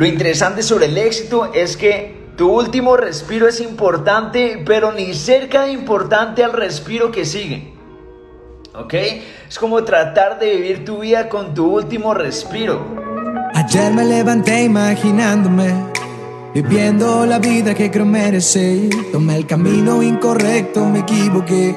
Lo interesante sobre el éxito es que tu último respiro es importante, pero ni cerca de importante al respiro que sigue. ¿Ok? Es como tratar de vivir tu vida con tu último respiro. Ayer me levanté imaginándome, viviendo la vida que creo merecer. Tomé el camino incorrecto, me equivoqué.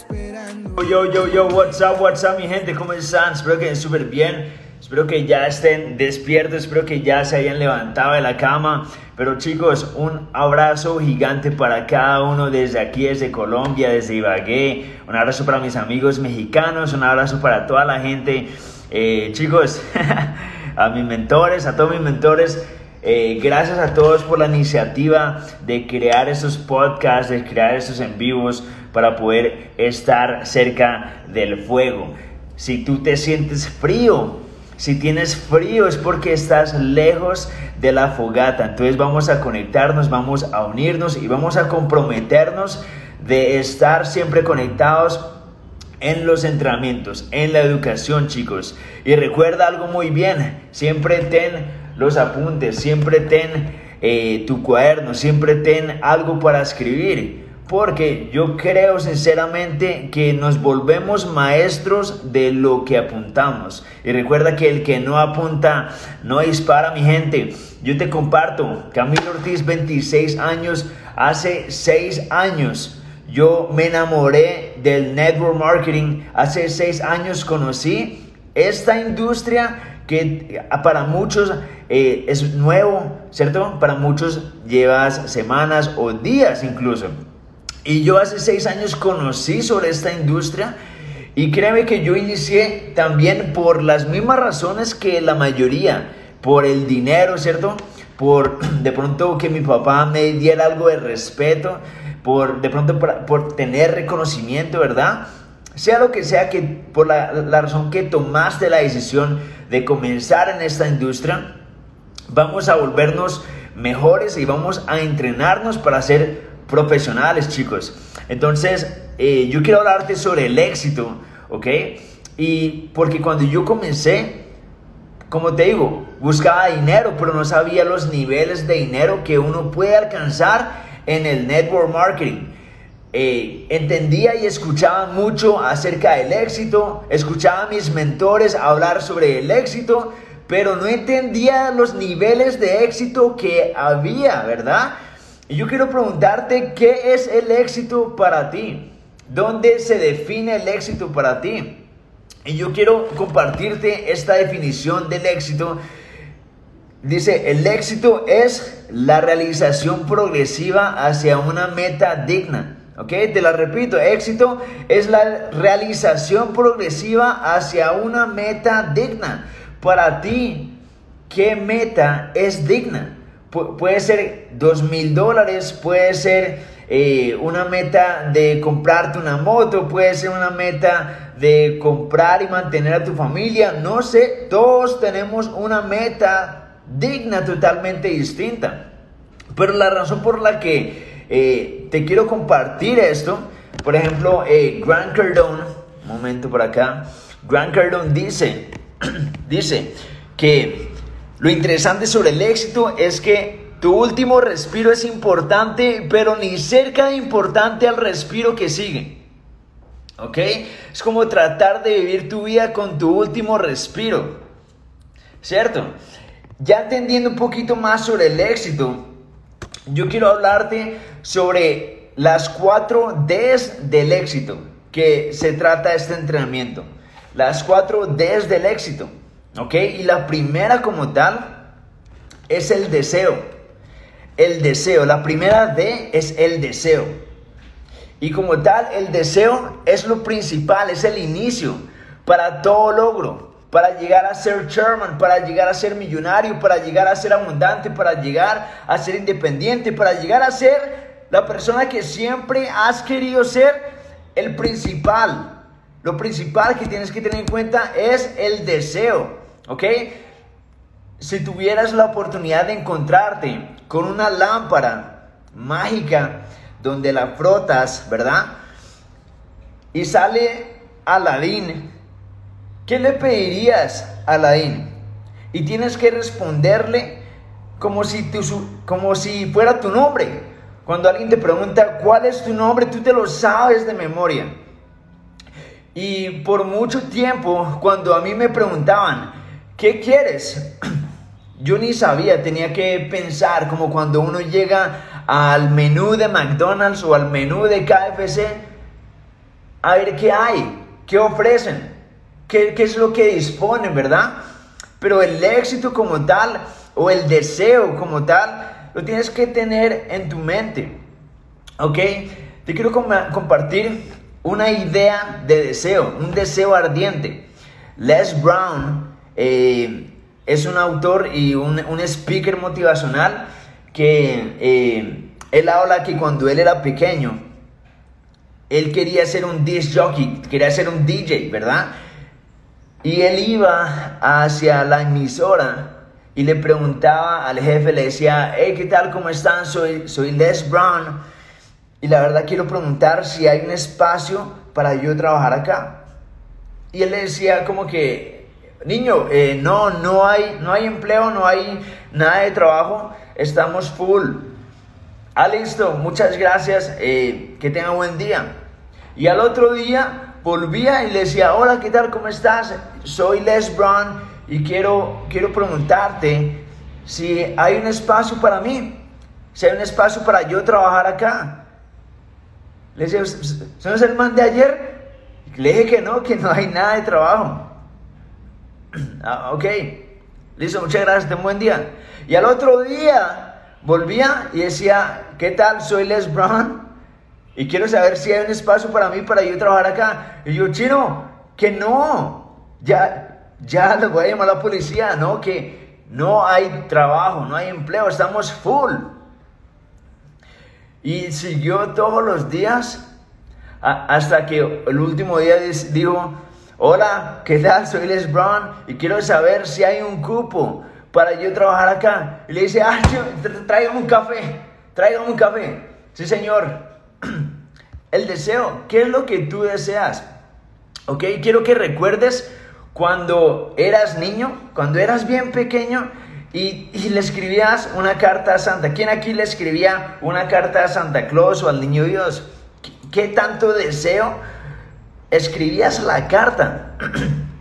esperando. Yo, yo, yo, what's up, what's up, mi gente, ¿cómo están? Espero que estén súper bien. Espero que ya estén despiertos, espero que ya se hayan levantado de la cama. Pero chicos, un abrazo gigante para cada uno desde aquí, desde Colombia, desde Ibagué. Un abrazo para mis amigos mexicanos, un abrazo para toda la gente. Eh, chicos, a mis mentores, a todos mis mentores. Eh, gracias a todos por la iniciativa de crear estos podcasts, de crear estos en vivos para poder estar cerca del fuego. Si tú te sientes frío, si tienes frío es porque estás lejos de la fogata. Entonces vamos a conectarnos, vamos a unirnos y vamos a comprometernos de estar siempre conectados en los entrenamientos, en la educación, chicos. Y recuerda algo muy bien, siempre ten los apuntes, siempre ten eh, tu cuaderno, siempre ten algo para escribir. Porque yo creo sinceramente que nos volvemos maestros de lo que apuntamos. Y recuerda que el que no apunta no dispara, mi gente. Yo te comparto, Camilo Ortiz, 26 años, hace 6 años. Yo me enamoré del network marketing. Hace 6 años conocí esta industria que para muchos eh, es nuevo, ¿cierto? Para muchos llevas semanas o días incluso. Y yo hace seis años conocí sobre esta industria y créeme que yo inicié también por las mismas razones que la mayoría, por el dinero, ¿cierto? Por de pronto que mi papá me diera algo de respeto, por de pronto por, tener reconocimiento, ¿verdad? Sea lo que sea que por la, la razón que tomaste la decisión de comenzar en esta industria, vamos a volvernos mejores y vamos a entrenarnos para ser profesionales, chicos. Entonces, eh, yo quiero hablarte sobre el éxito, ¿ok? Y porque cuando yo comencé, como te digo, buscaba dinero, pero no sabía los niveles de dinero que uno puede alcanzar en el network marketing. Eh, entendía y escuchaba mucho acerca del éxito, escuchaba a mis mentores hablar sobre el éxito, pero no entendía los niveles de éxito que había, ¿verdad? Y yo quiero preguntarte, ¿qué es el éxito para ti? ¿Dónde se define el éxito para ti? Y yo quiero compartirte esta definición del éxito. Dice, el éxito es la realización progresiva hacia una meta digna. ¿Ok? Te la repito, éxito es la realización progresiva hacia una meta digna. Para ti, ¿qué meta es digna? puede ser dos mil dólares, puede ser eh, una meta de comprarte una moto, puede ser una meta de comprar y mantener a tu familia, no sé, todos tenemos una meta digna totalmente distinta. Pero la razón por la que eh, te quiero compartir esto, por ejemplo, eh, Grant Cardone, un momento por acá, Grant Cardone dice, dice que lo interesante sobre el éxito es que tu último respiro es importante, pero ni cerca de importante al respiro que sigue. ¿Ok? Es como tratar de vivir tu vida con tu último respiro. ¿Cierto? Ya entendiendo un poquito más sobre el éxito, yo quiero hablarte sobre las cuatro Ds del éxito que se trata este entrenamiento. Las cuatro Ds del éxito. ¿Ok? Y la primera como tal es el deseo. El deseo. La primera D es el deseo. Y como tal, el deseo es lo principal, es el inicio para todo logro. Para llegar a ser chairman, para llegar a ser millonario, para llegar a ser abundante, para llegar a ser independiente, para llegar a ser la persona que siempre has querido ser, el principal. Lo principal que tienes que tener en cuenta es el deseo, ¿ok? Si tuvieras la oportunidad de encontrarte con una lámpara mágica donde la frotas, ¿verdad? Y sale Aladín, ¿qué le pedirías a Aladín? Y tienes que responderle como si, como si fuera tu nombre. Cuando alguien te pregunta cuál es tu nombre, tú te lo sabes de memoria. Y por mucho tiempo, cuando a mí me preguntaban, ¿qué quieres? Yo ni sabía, tenía que pensar como cuando uno llega al menú de McDonald's o al menú de KFC, a ver qué hay, qué ofrecen, qué, qué es lo que disponen, ¿verdad? Pero el éxito como tal o el deseo como tal, lo tienes que tener en tu mente, ¿ok? Te quiero compartir una idea de deseo, un deseo ardiente. Les Brown eh, es un autor y un, speaker motivacional que eh, él habla que cuando él era pequeño, él quería ser un disc jockey, quería ser un DJ, ¿verdad? Y él iba hacia la emisora y le preguntaba al jefe, le decía, hey, ¿qué tal? ¿Cómo están? Soy, soy Les Brown y la verdad quiero preguntar si hay un espacio para yo trabajar acá. Y él le decía como que, niño, eh, no, no hay, no hay empleo, no hay nada de trabajo, estamos full. Ah, listo, muchas gracias, eh, que tenga buen día. Y al otro día volvía y le decía, hola, ¿qué tal? ¿Cómo estás? Soy Les Brown y quiero, quiero preguntarte si hay un espacio para mí, si hay un espacio para yo trabajar acá. Le decía, ¿son el man de ayer? Le dije que no, que no hay nada de trabajo. Ah, ok, listo, muchas gracias, ten buen día. Y al otro día volvía y decía, ¿qué tal? Soy Les Brown y quiero saber si hay un espacio para mí para yo trabajar acá. Y yo, chino, que no, ya, ya le voy a llamar a la policía, ¿no? Que no hay trabajo, no hay empleo, estamos full. Y siguió todos los días hasta que el último día dijo, hola, ¿qué tal? Soy Les Brown y quiero saber si hay un cupo para yo trabajar acá. Y le dice, ah, tráigame un café, tráigame un café. Sí, señor. El deseo, ¿qué es lo que tú deseas? Ok, quiero que recuerdes cuando eras niño, cuando eras bien pequeño y, le escribías una carta a Santa. ¿Quién aquí le escribía una carta a Santa Claus o al Niño Dios? ¿Qué, tanto deseo? Escribías la carta.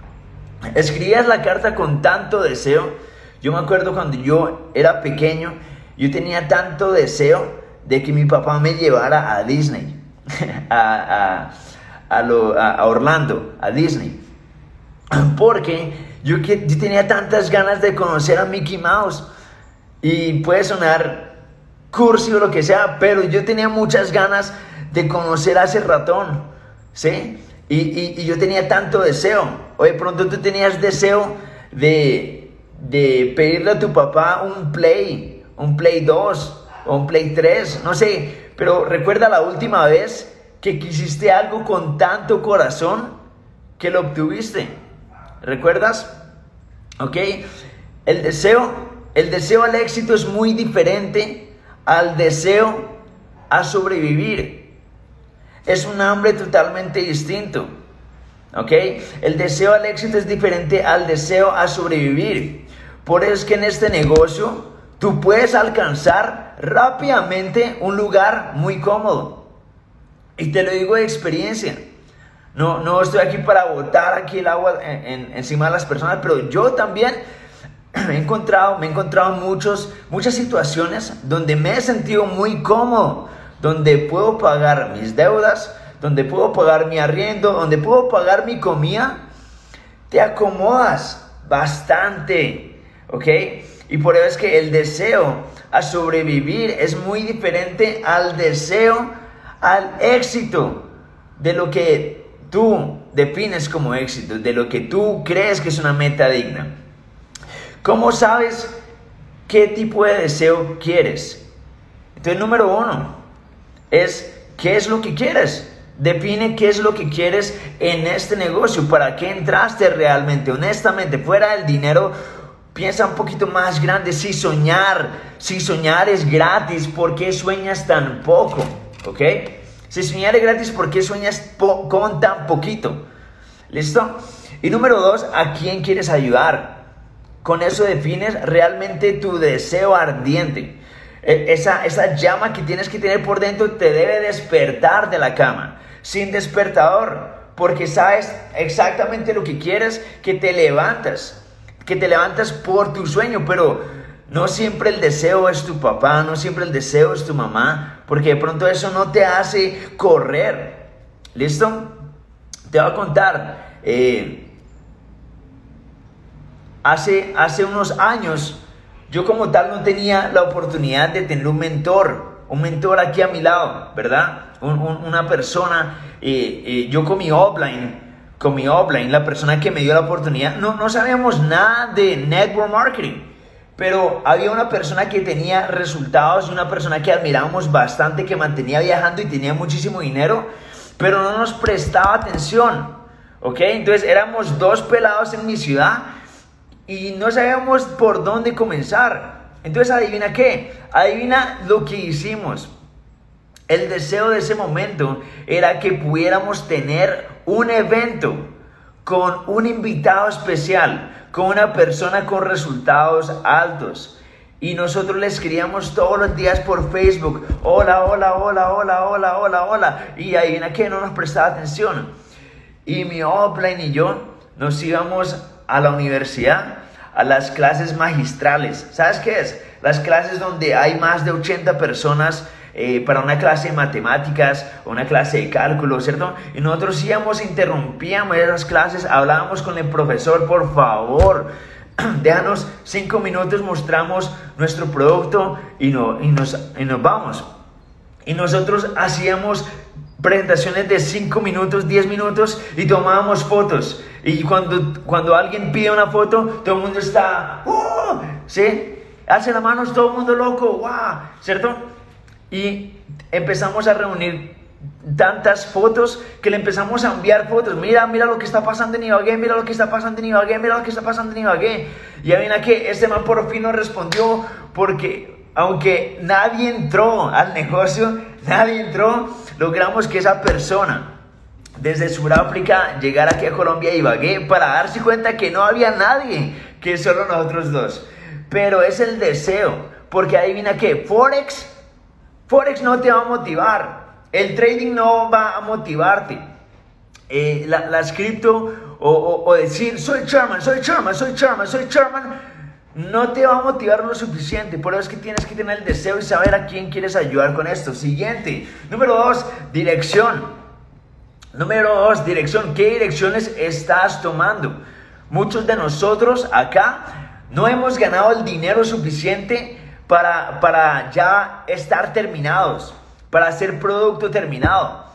escribías la carta con tanto deseo. Yo me acuerdo cuando yo era pequeño, yo tenía tanto deseo de que mi papá me llevara a Disney, a, a Orlando, a Disney. Porque yo, que, tenía tantas ganas de conocer a Mickey Mouse. Y puede sonar cursi o lo que sea, pero yo tenía muchas ganas de conocer a ese ratón. ¿Sí? Y, yo tenía tanto deseo. Oye, pronto tú tenías deseo de, de pedirle a tu papá un Play, un Play 2 o un Play 3, no sé. Pero recuerda la última vez que quisiste algo con tanto corazón que lo obtuviste. ¿Recuerdas? ¿Ok? El deseo, el deseo al éxito es muy diferente al deseo a sobrevivir. Es un hambre totalmente distinto. ¿Ok? El deseo al éxito es diferente al deseo a sobrevivir. Por eso es que en este negocio tú puedes alcanzar rápidamente un lugar muy cómodo. Y te lo digo de experiencia. No, no estoy aquí para botar aquí el agua encima de las personas, pero yo también he encontrado, me he encontrado muchos, muchas situaciones donde me he sentido muy cómodo, donde puedo pagar mis deudas, donde puedo pagar mi arriendo, donde puedo pagar mi comida. Te acomodas bastante, ¿ok? Y por eso es que el deseo a sobrevivir es muy diferente al deseo al éxito de lo que tú defines como éxito, de lo que tú crees que es una meta digna. ¿Cómo sabes qué tipo de deseo quieres? Entonces, número uno es qué es lo que quieres. Define qué es lo que quieres en este negocio, para qué entraste realmente, honestamente, fuera del dinero. Piensa un poquito más grande, si soñar, si soñar es gratis, ¿por qué sueñas tan poco? ¿Ok? Si soñar es gratis, ¿por qué sueñas con tan poquito? ¿Listo? Y número dos, ¿a quién quieres ayudar? Con eso defines realmente tu deseo ardiente. E, esa, esa llama que tienes que tener por dentro te debe despertar de la cama, sin despertador, porque sabes exactamente lo que quieres, que te levantas, que te levantas por tu sueño, pero no siempre el deseo es tu papá, no siempre el deseo es tu mamá, porque de pronto eso no te hace correr. ¿Listo? Te voy a contar. Eh, hace, hace unos años, yo como tal no tenía la oportunidad de tener un mentor, un mentor aquí a mi lado, ¿verdad? una persona, eh, eh, yo con mi offline, con mi offline, la persona que me dio la oportunidad, no, no sabíamos nada de network marketing pero había una persona que tenía resultados y una persona que admirábamos bastante, que mantenía viajando y tenía muchísimo dinero, pero no nos prestaba atención, ¿ok? Entonces éramos dos pelados en mi ciudad y no sabíamos por dónde comenzar. Entonces adivina qué, adivina lo que hicimos. El deseo de ese momento era que pudiéramos tener un evento con un invitado especial con una persona con resultados altos. Y nosotros le escribíamos todos los días por Facebook, hola, hola, hola, hola, hola, hola, hola. Y ahí en que no nos prestaba atención. Y mi offline y yo nos íbamos a la universidad, a las clases magistrales. ¿Sabes qué es? Las clases donde hay más de 80 personas eh, para una clase de matemáticas o una clase de cálculo, ¿cierto? Y nosotros íbamos, interrumpíamos esas clases, hablábamos con el profesor, por favor, déjanos cinco minutos, mostramos nuestro producto y, no, y, nos, y nos vamos. Y nosotros hacíamos presentaciones de 5 minutos, 10 minutos y tomábamos fotos. Y cuando, cuando alguien pide una foto, todo el mundo está, ¡oh! ¿sí? Hace las manos todo el mundo loco, ¡wow! ¿Cierto? Y empezamos a reunir tantas fotos que le empezamos a enviar fotos. Mira, mira lo que está pasando en Ibagué, mira lo que está pasando en Ibagué, mira lo que está pasando en Ibagué. Y adivina que este man por fin nos respondió porque aunque nadie entró al negocio, nadie entró, logramos que esa persona desde Sudáfrica llegara aquí a Colombia y Ibagué para darse cuenta que no había nadie, que solo nosotros dos. Pero es el deseo, porque adivina que Forex Forex no te va a motivar. El trading no va a motivarte. Eh, las cripto o, decir soy chairman, soy chairman, soy chairman, soy chairman, no te va a motivar lo suficiente. Por eso es que tienes que tener el deseo y saber a quién quieres ayudar con esto. Siguiente. Número dos, dirección. Número dos, dirección. ¿Qué direcciones estás tomando? Muchos de nosotros acá no hemos ganado el dinero suficiente para, ya estar terminados, para hacer producto terminado.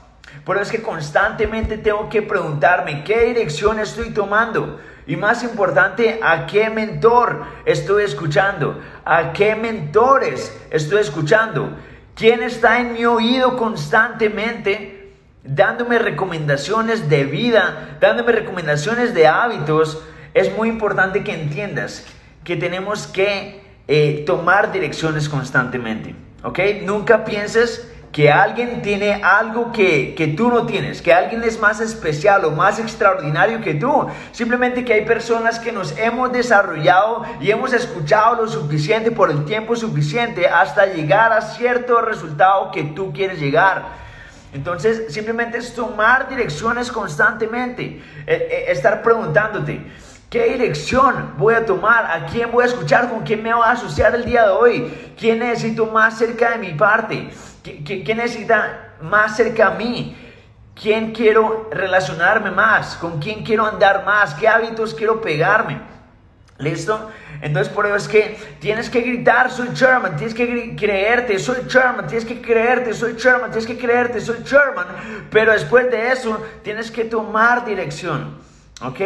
Por eso es que constantemente tengo que preguntarme qué dirección estoy tomando. Y más importante, ¿a qué mentor estoy escuchando? ¿A qué mentores estoy escuchando? ¿Quién está en mi oído constantemente dándome recomendaciones de vida, dándome recomendaciones de hábitos? Es muy importante que entiendas que tenemos que eh, tomar direcciones constantemente. ¿Ok? Nunca pienses que alguien tiene algo que, que, tú no tienes, que alguien es más especial o más extraordinario que tú. Simplemente que hay personas que nos hemos desarrollado y hemos escuchado lo suficiente por el tiempo suficiente hasta llegar a cierto resultado que tú quieres llegar. Entonces, simplemente es tomar direcciones constantemente, eh, eh, estar preguntándote, ¿Qué dirección voy a tomar? ¿A quién voy a escuchar? ¿Con quién me voy a asociar el día de hoy? ¿Quién necesito más cerca de mi parte? ¿Quién necesita más cerca a mí? ¿Quién quiero relacionarme más? ¿Con quién quiero andar más? ¿Qué hábitos quiero pegarme? ¿Listo? Entonces por eso es que tienes que gritar, soy Sherman, tienes que creerte, soy Sherman, tienes que creerte, soy Sherman, tienes que creerte, soy Sherman. Pero después de eso tienes que tomar dirección. ¿Ok?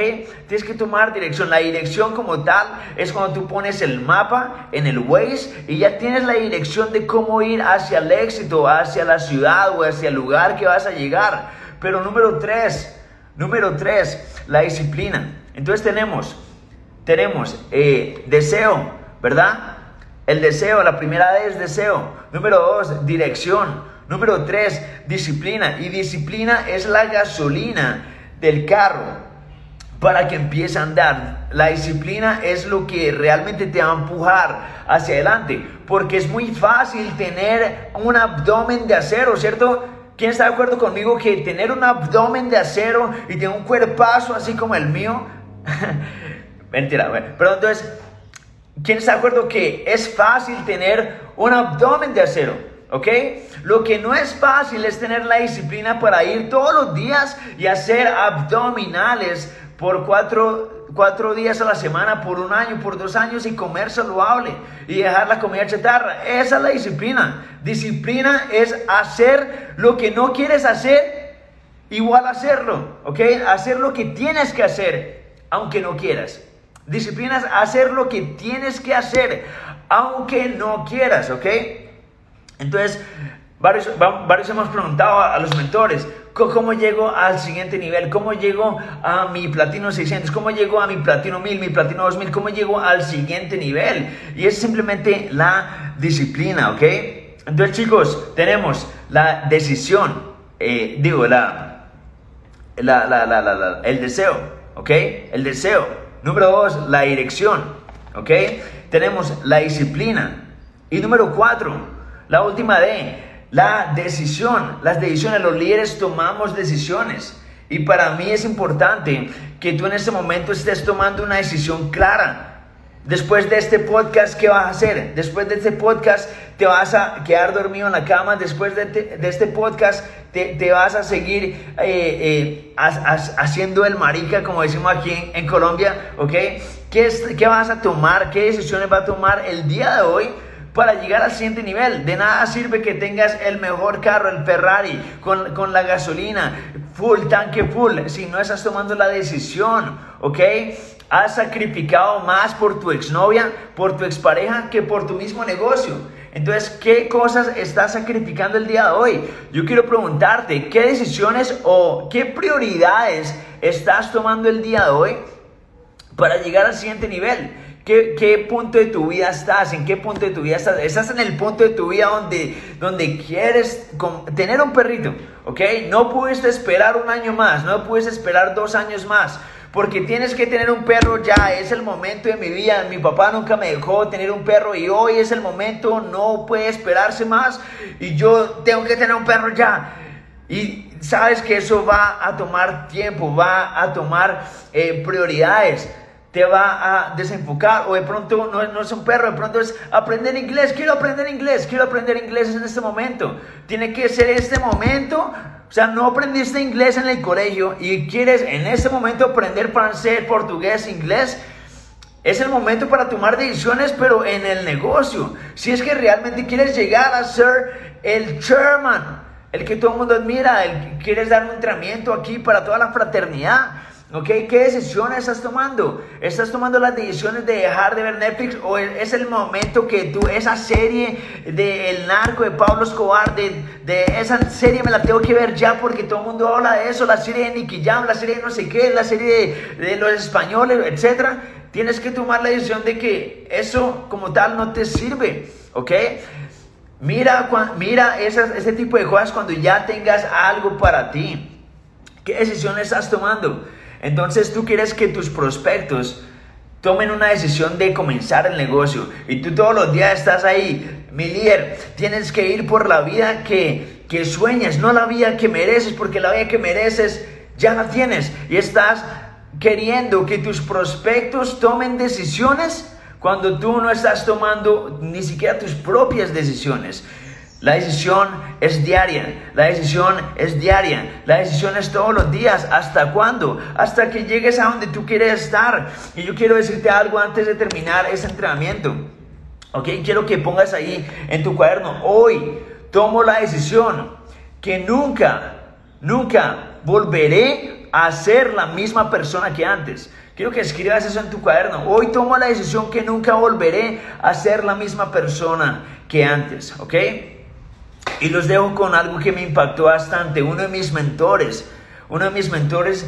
Tienes que tomar dirección. La dirección como tal es cuando tú pones el mapa en el Waze y ya tienes la dirección de cómo ir hacia el éxito, hacia la ciudad o hacia el lugar que vas a llegar. Pero número tres, número tres, la disciplina. Entonces tenemos tenemos eh, deseo, ¿verdad? El deseo, la primera es deseo. Número dos, dirección. Número tres, disciplina. Y disciplina es la gasolina del carro para que empiece a andar. La disciplina es lo que realmente te va a empujar hacia adelante. Porque es muy fácil tener un abdomen de acero, ¿cierto? ¿Quién está de acuerdo conmigo que tener un abdomen de acero y tener un cuerpazo así como el mío? Mentira, bueno. Pero entonces, ¿quién está de acuerdo que es fácil tener un abdomen de acero? ¿Ok? Lo que no es fácil es tener la disciplina para ir todos los días y hacer abdominales por cuatro, cuatro días a la semana, por un año, por dos años y comer saludable y dejar la comida chatarra. Esa es la disciplina. Disciplina es hacer lo que no quieres hacer, igual hacerlo. ¿Ok? Hacer lo que tienes que hacer, aunque no quieras. Disciplinas hacer lo que tienes que hacer, aunque no quieras, ¿ok? Entonces, varios, varios hemos preguntado a, los mentores, ¿cómo llego al siguiente nivel? ¿Cómo llego a mi platino 600? ¿Cómo llego a mi platino 1000, mi platino 2000? ¿Cómo llego al siguiente nivel? Y es simplemente la disciplina, ¿ok? Entonces, chicos, tenemos la decisión, eh, digo, la, la, la, la, el deseo, ¿ok? El deseo. Número dos, la dirección. ¿Ok? Tenemos la disciplina. Y número cuatro, la última D, la decisión. Las decisiones, los líderes tomamos decisiones. Y para mí es importante que tú en este momento estés tomando una decisión clara. Después de este podcast, ¿qué vas a hacer? Después de este podcast, te vas a quedar dormido en la cama. Después de, este podcast, te, vas a seguir eh, eh, haciendo el marica, como decimos aquí en, Colombia, ¿ok? ¿Qué, ¿Qué vas a tomar? ¿Qué decisiones va a tomar el día de hoy? Para llegar al siguiente nivel. De nada sirve que tengas el mejor carro, el Ferrari, con, con, la gasolina, full, tanque full, si no estás tomando la decisión, ¿ok? Has sacrificado más por tu exnovia, por tu expareja, que por tu mismo negocio. Entonces, ¿qué cosas estás sacrificando el día de hoy? Yo quiero preguntarte, ¿qué decisiones o qué prioridades estás tomando el día de hoy para llegar al siguiente nivel? ¿Qué, ¿Qué, punto de tu vida estás? ¿En qué punto de tu vida estás? Estás en el punto de tu vida donde, donde quieres tener un perrito, ¿ok? No puedes esperar un año más, no puedes esperar dos años más porque tienes que tener un perro ya, es el momento de mi vida, mi papá nunca me dejó tener un perro y hoy es el momento, no puede esperarse más y yo tengo que tener un perro ya. Y sabes que eso va a tomar tiempo, va a tomar eh, prioridades te va a desenfocar o de pronto no, no, es un perro, de pronto es aprender inglés, quiero aprender inglés, quiero aprender inglés en este momento. Tiene que ser este momento o sea, no aprendiste inglés en el colegio y quieres en este momento aprender francés, portugués, inglés. Es el momento para tomar decisiones, pero en el negocio. Si es que realmente quieres llegar a ser el chairman, el que todo el mundo admira, el que quieres dar un entrenamiento aquí para toda la fraternidad. ¿Ok? ¿Qué decisiones estás tomando? ¿Estás tomando las decisiones de dejar de ver Netflix o es el momento que tú, esa serie de El Narco de Pablo Escobar, de, de, esa serie me la tengo que ver ya porque todo el mundo habla de eso, la serie de Nicky Jam, la serie de no sé qué, la serie de, de los españoles, etcétera? Tienes que tomar la decisión de que eso como tal no te sirve, ¿ok? Mira, mira ese tipo de cosas cuando ya tengas algo para ti. ¿Qué decisiones estás tomando? Entonces tú quieres que tus prospectos tomen una decisión de comenzar el negocio y tú todos los días estás ahí, mi tienes que ir por la vida que, que sueñas, no la vida que mereces, porque la vida que mereces ya la tienes y estás queriendo que tus prospectos tomen decisiones cuando tú no estás tomando ni siquiera tus propias decisiones. La decisión es diaria, la decisión es diaria, la decisión es todos los días. ¿Hasta cuándo? Hasta que llegues a donde tú quieres estar. Y yo quiero decirte algo antes de terminar este entrenamiento. ¿Ok? Quiero que pongas ahí en tu cuaderno. Hoy tomo la decisión que nunca, nunca volveré a ser la misma persona que antes. Quiero que escribas eso en tu cuaderno. Hoy tomo la decisión que nunca volveré a ser la misma persona que antes. ¿Ok? Y los dejo con algo que me impactó bastante. Uno de mis mentores, uno de mis mentores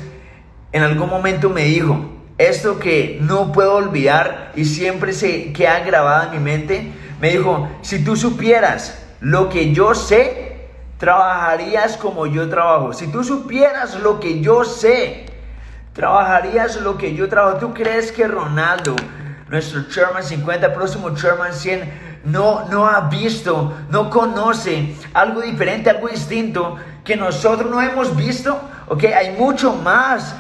en algún momento me dijo, esto que no puedo olvidar y siempre se queda grabado en mi mente, me dijo, si tú supieras lo que yo sé, trabajarías como yo trabajo. Si tú supieras lo que yo sé, trabajarías lo que yo trabajo. ¿Tú crees que Ronaldo, nuestro Chairman 50, próximo Chairman 100, no, no ha visto, no conoce algo diferente, algo distinto que nosotros no hemos visto, ok, hay mucho más,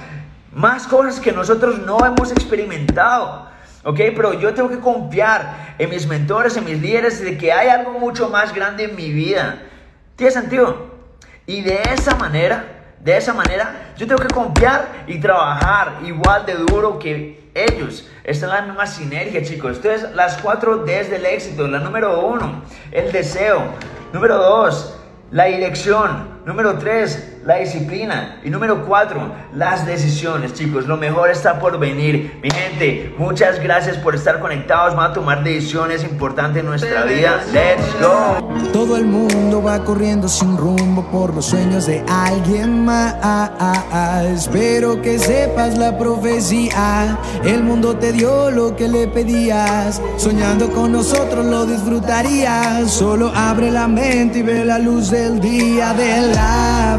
más cosas que nosotros no hemos experimentado. ¿ok? Pero yo tengo que confiar en mis mentores, en mis líderes, de que hay algo mucho más grande en mi vida. ¿Tiene sentido? Y de esa manera, de esa manera, yo tengo que confiar y trabajar igual de duro que ellos. están en la misma sinergia, chicos. Entonces, las cuatro Ds del éxito. La número uno, el deseo. Número dos, la dirección. Número tres, la disciplina. Y número cuatro, las decisiones, chicos. Lo mejor está por venir. Mi gente, muchas gracias por estar conectados. Vamos a tomar decisiones importantes en nuestra vida. Let's go. Todo el mundo va corriendo sin rumbo por los sueños de alguien más. Espero que sepas la profecía. El mundo te dio lo que le pedías. Soñando con nosotros lo disfrutarías. Solo abre la mente y ve la luz del día de la